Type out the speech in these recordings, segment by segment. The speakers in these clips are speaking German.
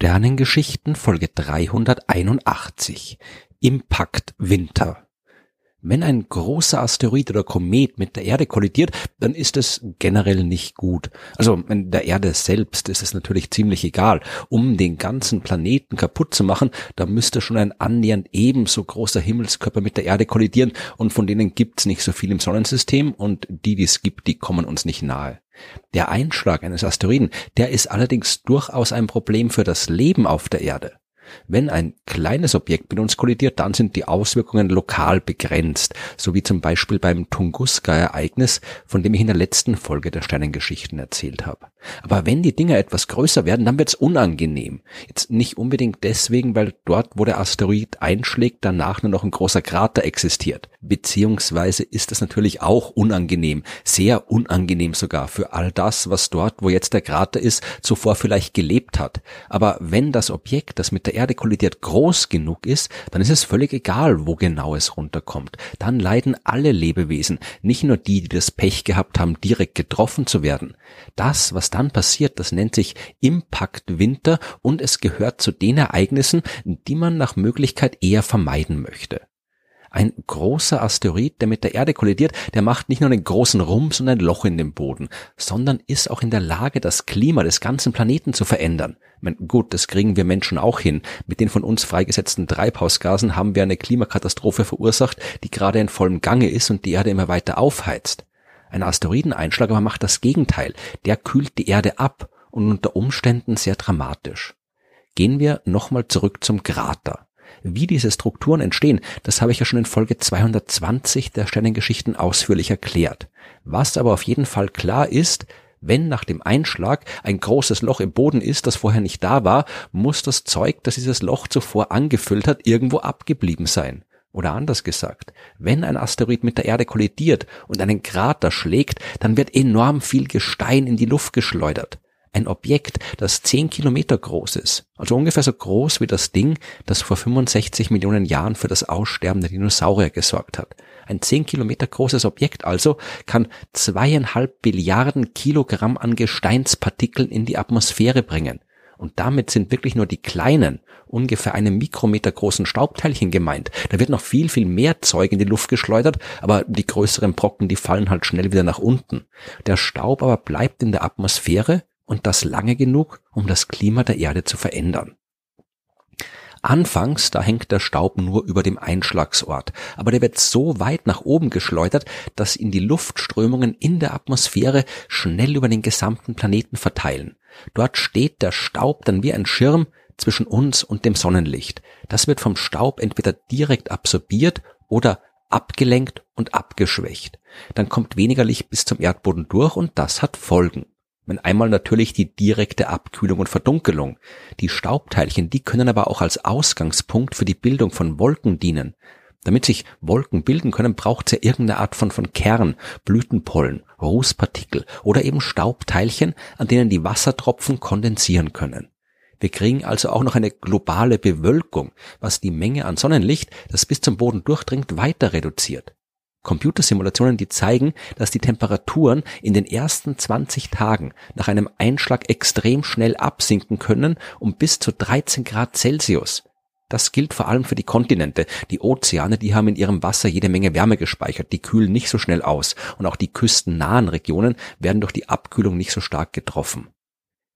Sternengeschichten Folge 381 Impact Winter wenn ein großer Asteroid oder Komet mit der Erde kollidiert, dann ist es generell nicht gut. Also in der Erde selbst ist es natürlich ziemlich egal. Um den ganzen Planeten kaputt zu machen, da müsste schon ein annähernd ebenso großer Himmelskörper mit der Erde kollidieren und von denen gibt's nicht so viel im Sonnensystem und die, die es gibt, die kommen uns nicht nahe. Der Einschlag eines Asteroiden, der ist allerdings durchaus ein Problem für das Leben auf der Erde. Wenn ein kleines Objekt mit uns kollidiert, dann sind die Auswirkungen lokal begrenzt, so wie zum Beispiel beim Tunguska-Ereignis, von dem ich in der letzten Folge der Sternengeschichten erzählt habe. Aber wenn die Dinger etwas größer werden, dann wird's unangenehm. Jetzt nicht unbedingt deswegen, weil dort, wo der Asteroid einschlägt, danach nur noch ein großer Krater existiert. Beziehungsweise ist es natürlich auch unangenehm, sehr unangenehm sogar für all das, was dort, wo jetzt der Krater ist, zuvor vielleicht gelebt hat. Aber wenn das Objekt, das mit der Erde kollidiert, groß genug ist, dann ist es völlig egal, wo genau es runterkommt. Dann leiden alle Lebewesen, nicht nur die, die das Pech gehabt haben, direkt getroffen zu werden. Das, was dann passiert, das nennt sich Impact Winter und es gehört zu den Ereignissen, die man nach Möglichkeit eher vermeiden möchte. Ein großer Asteroid, der mit der Erde kollidiert, der macht nicht nur einen großen Rums und ein Loch in den Boden, sondern ist auch in der Lage, das Klima des ganzen Planeten zu verändern. Meine, gut, das kriegen wir Menschen auch hin. Mit den von uns freigesetzten Treibhausgasen haben wir eine Klimakatastrophe verursacht, die gerade in vollem Gange ist und die Erde immer weiter aufheizt. Ein Asteroideneinschlag aber macht das Gegenteil. Der kühlt die Erde ab und unter Umständen sehr dramatisch. Gehen wir nochmal zurück zum Krater. Wie diese Strukturen entstehen, das habe ich ja schon in Folge 220 der Sternengeschichten ausführlich erklärt. Was aber auf jeden Fall klar ist, wenn nach dem Einschlag ein großes Loch im Boden ist, das vorher nicht da war, muss das Zeug, das dieses Loch zuvor angefüllt hat, irgendwo abgeblieben sein. Oder anders gesagt, wenn ein Asteroid mit der Erde kollidiert und einen Krater schlägt, dann wird enorm viel Gestein in die Luft geschleudert ein Objekt, das 10 Kilometer groß ist, also ungefähr so groß wie das Ding, das vor 65 Millionen Jahren für das Aussterben der Dinosaurier gesorgt hat. Ein 10 Kilometer großes Objekt also kann zweieinhalb Billiarden Kilogramm an Gesteinspartikeln in die Atmosphäre bringen. Und damit sind wirklich nur die kleinen, ungefähr einem Mikrometer großen Staubteilchen gemeint. Da wird noch viel, viel mehr Zeug in die Luft geschleudert, aber die größeren Brocken, die fallen halt schnell wieder nach unten. Der Staub aber bleibt in der Atmosphäre und das lange genug, um das Klima der Erde zu verändern. Anfangs, da hängt der Staub nur über dem Einschlagsort, aber der wird so weit nach oben geschleudert, dass ihn die Luftströmungen in der Atmosphäre schnell über den gesamten Planeten verteilen. Dort steht der Staub dann wie ein Schirm zwischen uns und dem Sonnenlicht. Das wird vom Staub entweder direkt absorbiert oder abgelenkt und abgeschwächt. Dann kommt weniger Licht bis zum Erdboden durch und das hat Folgen. Wenn einmal natürlich die direkte Abkühlung und Verdunkelung. Die Staubteilchen, die können aber auch als Ausgangspunkt für die Bildung von Wolken dienen. Damit sich Wolken bilden können, braucht es ja irgendeine Art von, von Kern, Blütenpollen, Rußpartikel oder eben Staubteilchen, an denen die Wassertropfen kondensieren können. Wir kriegen also auch noch eine globale Bewölkung, was die Menge an Sonnenlicht, das bis zum Boden durchdringt, weiter reduziert. Computersimulationen, die zeigen, dass die Temperaturen in den ersten 20 Tagen nach einem Einschlag extrem schnell absinken können um bis zu 13 Grad Celsius. Das gilt vor allem für die Kontinente. Die Ozeane, die haben in ihrem Wasser jede Menge Wärme gespeichert, die kühlen nicht so schnell aus und auch die küstennahen Regionen werden durch die Abkühlung nicht so stark getroffen.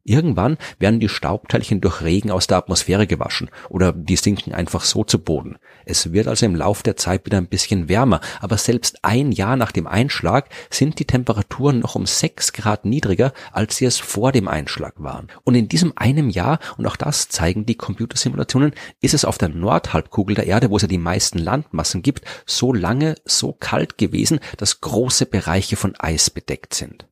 Irgendwann werden die Staubteilchen durch Regen aus der Atmosphäre gewaschen oder die sinken einfach so zu Boden. Es wird also im Lauf der Zeit wieder ein bisschen wärmer, aber selbst ein Jahr nach dem Einschlag sind die Temperaturen noch um sechs Grad niedriger, als sie es vor dem Einschlag waren. Und in diesem einem Jahr, und auch das zeigen die Computersimulationen, ist es auf der Nordhalbkugel der Erde, wo es ja die meisten Landmassen gibt, so lange so kalt gewesen, dass große Bereiche von Eis bedeckt sind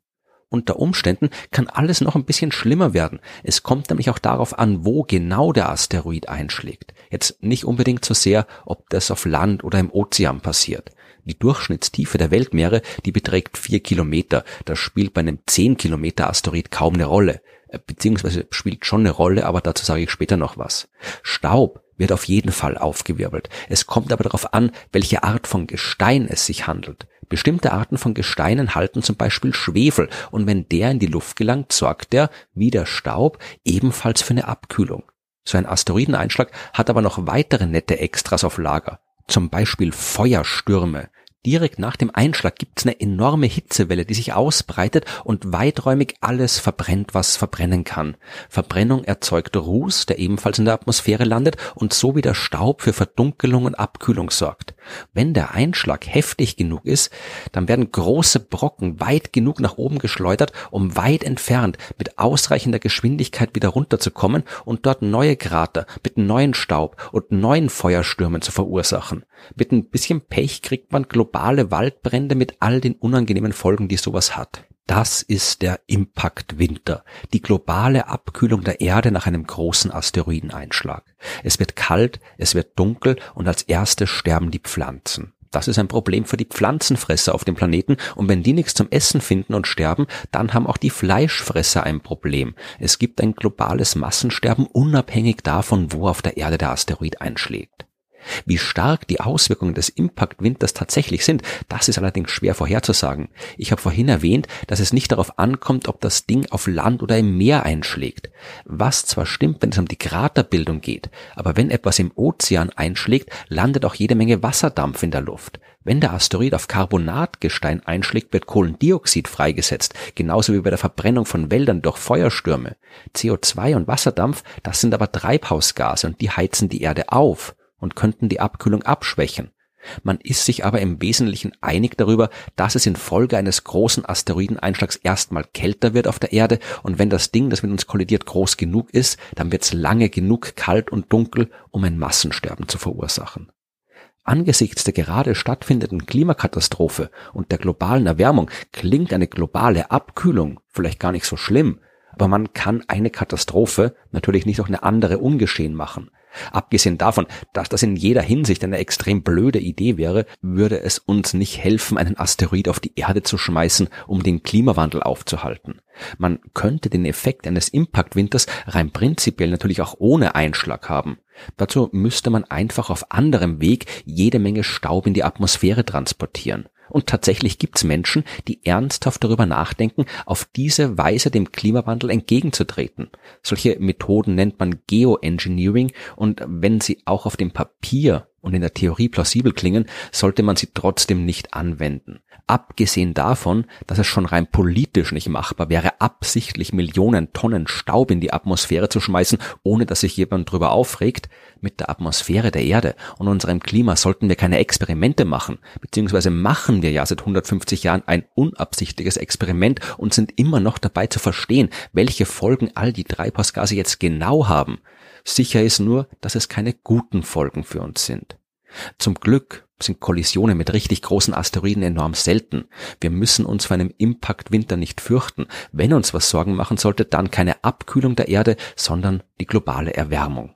unter Umständen kann alles noch ein bisschen schlimmer werden. Es kommt nämlich auch darauf an, wo genau der Asteroid einschlägt. Jetzt nicht unbedingt so sehr, ob das auf Land oder im Ozean passiert. Die Durchschnittstiefe der Weltmeere, die beträgt vier Kilometer. Das spielt bei einem zehn Kilometer Asteroid kaum eine Rolle. Äh, beziehungsweise spielt schon eine Rolle, aber dazu sage ich später noch was. Staub wird auf jeden Fall aufgewirbelt. Es kommt aber darauf an, welche Art von Gestein es sich handelt. Bestimmte Arten von Gesteinen halten zum Beispiel Schwefel und wenn der in die Luft gelangt, sorgt der, wie der Staub, ebenfalls für eine Abkühlung. So ein Asteroideneinschlag hat aber noch weitere nette Extras auf Lager. Zum Beispiel Feuerstürme, Direkt nach dem Einschlag gibt es eine enorme Hitzewelle, die sich ausbreitet und weiträumig alles verbrennt, was verbrennen kann. Verbrennung erzeugt Ruß, der ebenfalls in der Atmosphäre landet und so wie der Staub für Verdunkelung und Abkühlung sorgt. Wenn der Einschlag heftig genug ist, dann werden große Brocken weit genug nach oben geschleudert, um weit entfernt mit ausreichender Geschwindigkeit wieder runterzukommen und dort neue Krater mit neuen Staub und neuen Feuerstürmen zu verursachen. Mit ein bisschen Pech kriegt man globale Waldbrände mit all den unangenehmen Folgen, die sowas hat. Das ist der Impact Winter, die globale Abkühlung der Erde nach einem großen Asteroideneinschlag. Es wird kalt, es wird dunkel und als erste sterben die Pflanzen. Das ist ein Problem für die Pflanzenfresser auf dem Planeten und wenn die nichts zum Essen finden und sterben, dann haben auch die Fleischfresser ein Problem. Es gibt ein globales Massensterben unabhängig davon, wo auf der Erde der Asteroid einschlägt. Wie stark die Auswirkungen des Impact-Winters tatsächlich sind, das ist allerdings schwer vorherzusagen. Ich habe vorhin erwähnt, dass es nicht darauf ankommt, ob das Ding auf Land oder im Meer einschlägt. Was zwar stimmt, wenn es um die Kraterbildung geht, aber wenn etwas im Ozean einschlägt, landet auch jede Menge Wasserdampf in der Luft. Wenn der Asteroid auf Carbonatgestein einschlägt, wird Kohlendioxid freigesetzt, genauso wie bei der Verbrennung von Wäldern durch Feuerstürme. CO2 und Wasserdampf, das sind aber Treibhausgase und die heizen die Erde auf und könnten die Abkühlung abschwächen. Man ist sich aber im Wesentlichen einig darüber, dass es infolge eines großen Asteroideneinschlags erstmal kälter wird auf der Erde und wenn das Ding, das mit uns kollidiert, groß genug ist, dann wird es lange genug kalt und dunkel, um ein Massensterben zu verursachen. Angesichts der gerade stattfindenden Klimakatastrophe und der globalen Erwärmung klingt eine globale Abkühlung vielleicht gar nicht so schlimm, aber man kann eine Katastrophe natürlich nicht auch eine andere ungeschehen machen. Abgesehen davon, dass das in jeder Hinsicht eine extrem blöde Idee wäre, würde es uns nicht helfen, einen Asteroid auf die Erde zu schmeißen, um den Klimawandel aufzuhalten. Man könnte den Effekt eines Impact-Winters rein prinzipiell natürlich auch ohne Einschlag haben. Dazu müsste man einfach auf anderem Weg jede Menge Staub in die Atmosphäre transportieren. Und tatsächlich gibt's Menschen, die ernsthaft darüber nachdenken, auf diese Weise dem Klimawandel entgegenzutreten. Solche Methoden nennt man Geoengineering und wenn sie auch auf dem Papier und in der Theorie plausibel klingen, sollte man sie trotzdem nicht anwenden. Abgesehen davon, dass es schon rein politisch nicht machbar wäre, absichtlich Millionen Tonnen Staub in die Atmosphäre zu schmeißen, ohne dass sich jemand drüber aufregt, mit der Atmosphäre der Erde und unserem Klima sollten wir keine Experimente machen, beziehungsweise machen wir ja seit 150 Jahren ein unabsichtliches Experiment und sind immer noch dabei zu verstehen, welche Folgen all die Treibhausgase jetzt genau haben. Sicher ist nur, dass es keine guten Folgen für uns sind. Zum Glück sind Kollisionen mit richtig großen Asteroiden enorm selten. Wir müssen uns vor einem Impact-Winter nicht fürchten. Wenn uns was Sorgen machen sollte, dann keine Abkühlung der Erde, sondern die globale Erwärmung.